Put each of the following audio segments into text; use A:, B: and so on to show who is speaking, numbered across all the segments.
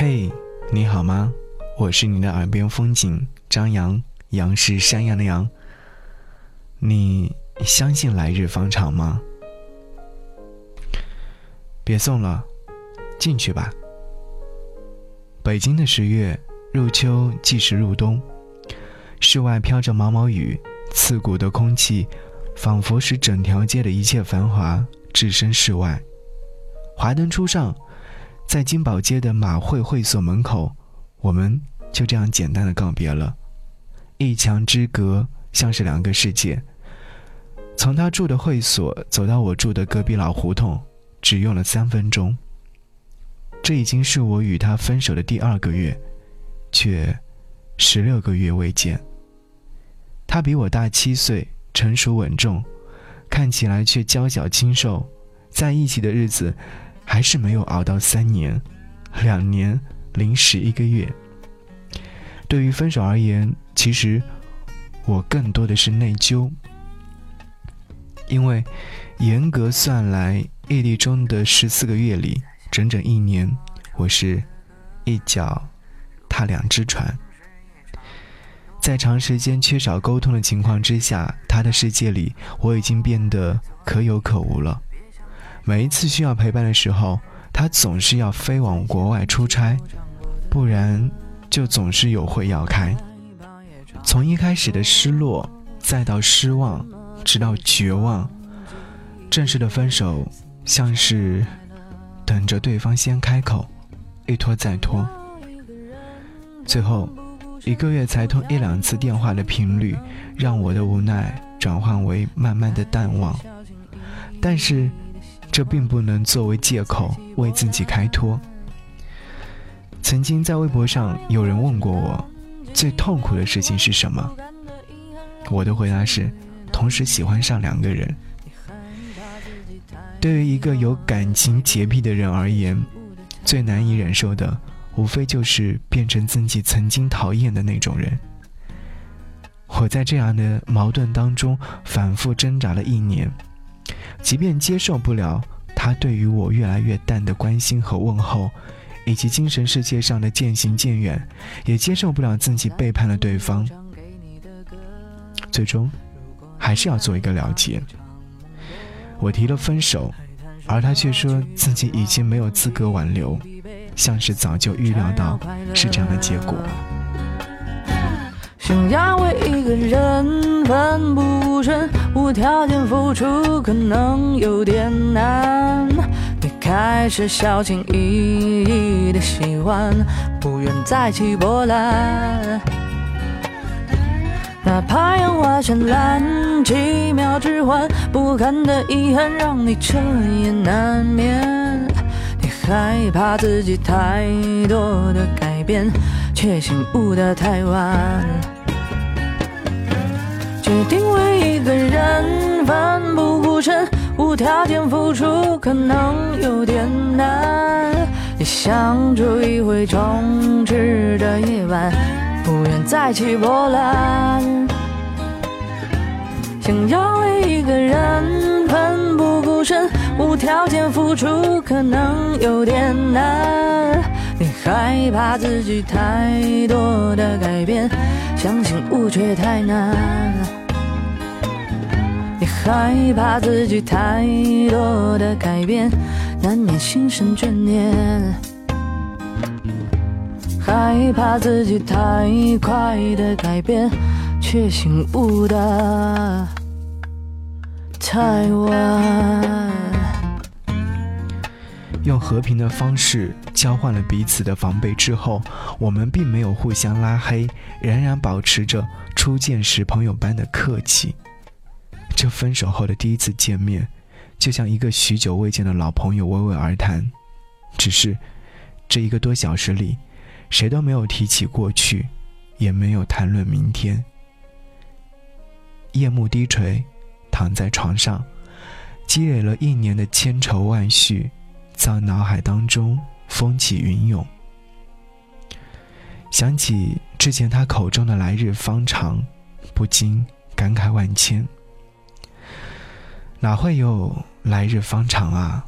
A: 嘿，你好吗？我是你的耳边风景张扬，杨是山羊的羊。你相信来日方长吗？别送了，进去吧。北京的十月入秋，即是入冬，室外飘着毛毛雨，刺骨的空气仿佛使整条街的一切繁华置身事外。华灯初上。在金宝街的马会会所门口，我们就这样简单的告别了。一墙之隔，像是两个世界。从他住的会所走到我住的隔壁老胡同，只用了三分钟。这已经是我与他分手的第二个月，却十六个月未见。他比我大七岁，成熟稳重，看起来却娇小清瘦。在一起的日子。还是没有熬到三年、两年零十一个月。对于分手而言，其实我更多的是内疚，因为严格算来，异地中的十四个月里，整整一年，我是一脚踏两只船。在长时间缺少沟通的情况之下，他的世界里，我已经变得可有可无了。每一次需要陪伴的时候，他总是要飞往国外出差，不然就总是有会要开。从一开始的失落，再到失望，直到绝望，正式的分手像是等着对方先开口，一拖再拖，最后一个月才通一两次电话的频率，让我的无奈转换为慢慢的淡忘。但是。这并不能作为借口为自己开脱。曾经在微博上有人问过我，最痛苦的事情是什么？我的回答是，同时喜欢上两个人。对于一个有感情洁癖的人而言，最难以忍受的，无非就是变成自己曾经讨厌的那种人。我在这样的矛盾当中反复挣扎了一年。即便接受不了他对于我越来越淡的关心和问候，以及精神世界上的渐行渐远，也接受不了自己背叛了对方，最终还是要做一个了结。我提了分手，而他却说自己已经没有资格挽留，像是早就预料到是这样的结果。
B: 想要为一个人奋不顾身、无条件付出，可能有点难。你开始小心翼翼的喜欢，不愿再起波澜。哪怕烟花绚烂，几秒之欢，不堪的遗憾让你彻夜难眠。你害怕自己太多的改变，却醒悟的太晚。决定为一个人奋不顾身、无条件付出，可能有点难。你想住一回充斥的夜晚，不愿再起波澜。想要为一个人奋不顾身、无条件付出，可能有点难。你害怕自己太多的改变，相信悟却太难。害怕自己太多的改变，难免心生眷恋；害怕自己太快的改变，却醒悟的太晚。
A: 用和平的方式交换了彼此的防备之后，我们并没有互相拉黑，仍然保持着初见时朋友般的客气。这分手后的第一次见面，就像一个许久未见的老朋友娓娓而谈，只是这一个多小时里，谁都没有提起过去，也没有谈论明天。夜幕低垂，躺在床上，积累了一年的千愁万绪，在脑海当中风起云涌。想起之前他口中的“来日方长”，不禁感慨万千。哪会有来日方长啊？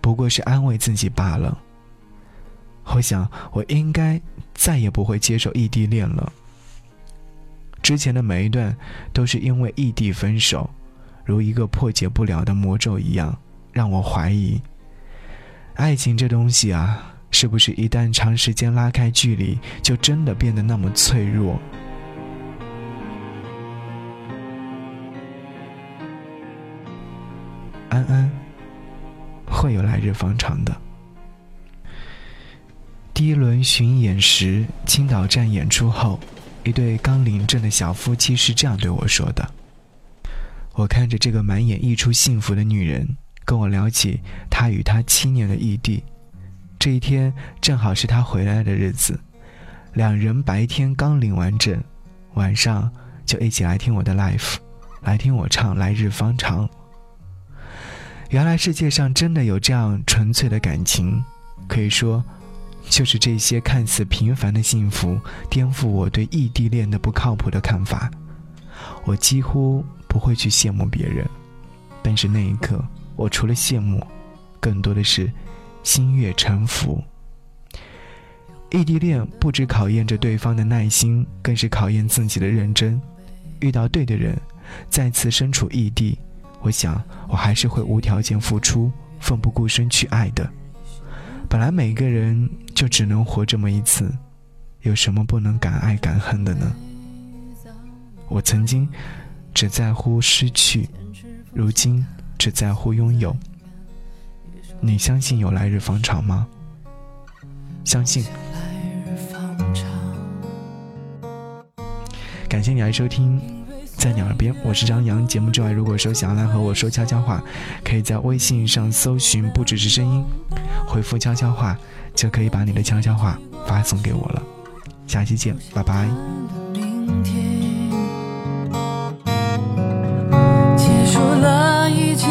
A: 不过是安慰自己罢了。我想我应该再也不会接受异地恋了。之前的每一段都是因为异地分手，如一个破解不了的魔咒一样，让我怀疑，爱情这东西啊，是不是一旦长时间拉开距离，就真的变得那么脆弱？安安，会有来日方长的。第一轮巡演时，青岛站演出后。一对刚领证的小夫妻是这样对我说的：“我看着这个满眼溢出幸福的女人，跟我聊起她与他七年的异地。这一天正好是他回来的日子，两人白天刚领完证，晚上就一起来听我的 life，来听我唱《来日方长》。原来世界上真的有这样纯粹的感情，可以说。”就是这些看似平凡的幸福，颠覆我对异地恋的不靠谱的看法。我几乎不会去羡慕别人，但是那一刻，我除了羡慕，更多的是心悦诚服。异地恋不只考验着对方的耐心，更是考验自己的认真。遇到对的人，再次身处异地，我想我还是会无条件付出，奋不顾身去爱的。本来每个人就只能活这么一次，有什么不能敢爱敢恨的呢？我曾经只在乎失去，如今只在乎拥有。你相信有来日方长吗？相信。感谢你来收听。在你耳边，我是张扬。节目之外，如果说想要来和我说悄悄话，可以在微信上搜寻“不只是声音”，回复“悄悄话”，就可以把你的悄悄话发送给我了。下期见，拜拜。
B: 结束了一切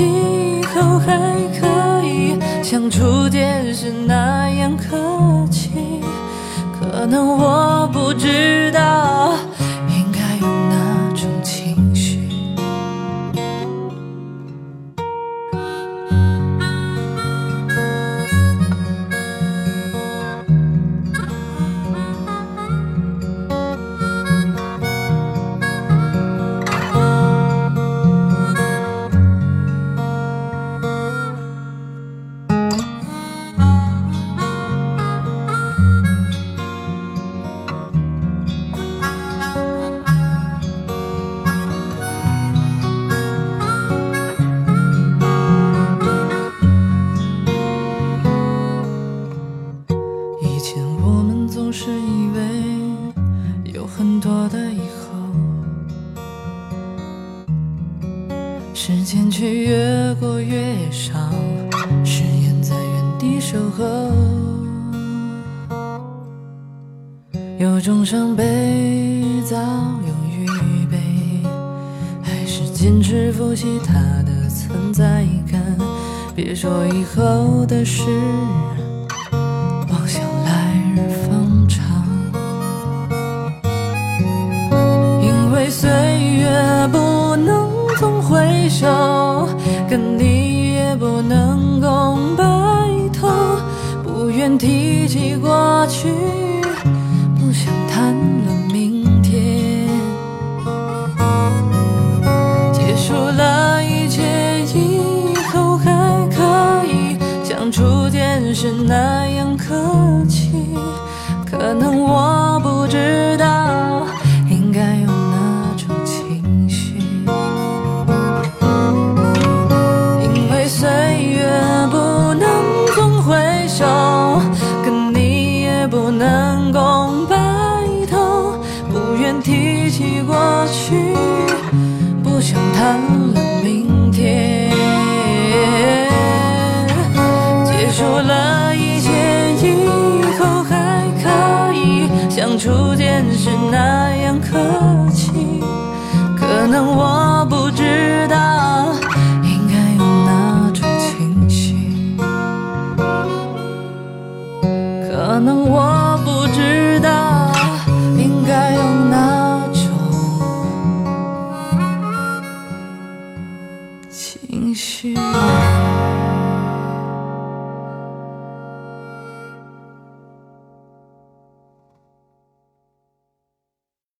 B: 以后，还可以像初见时那样客气，可能我不知道。过越少，誓言在原地守候。有种伤悲早有预备，还是坚持复习它的存在感。别说以后的事，妄想来日方长，因为岁月不能。总回首，跟你提起过去，说了一切以后，还可以像初见时那样客气。可能我。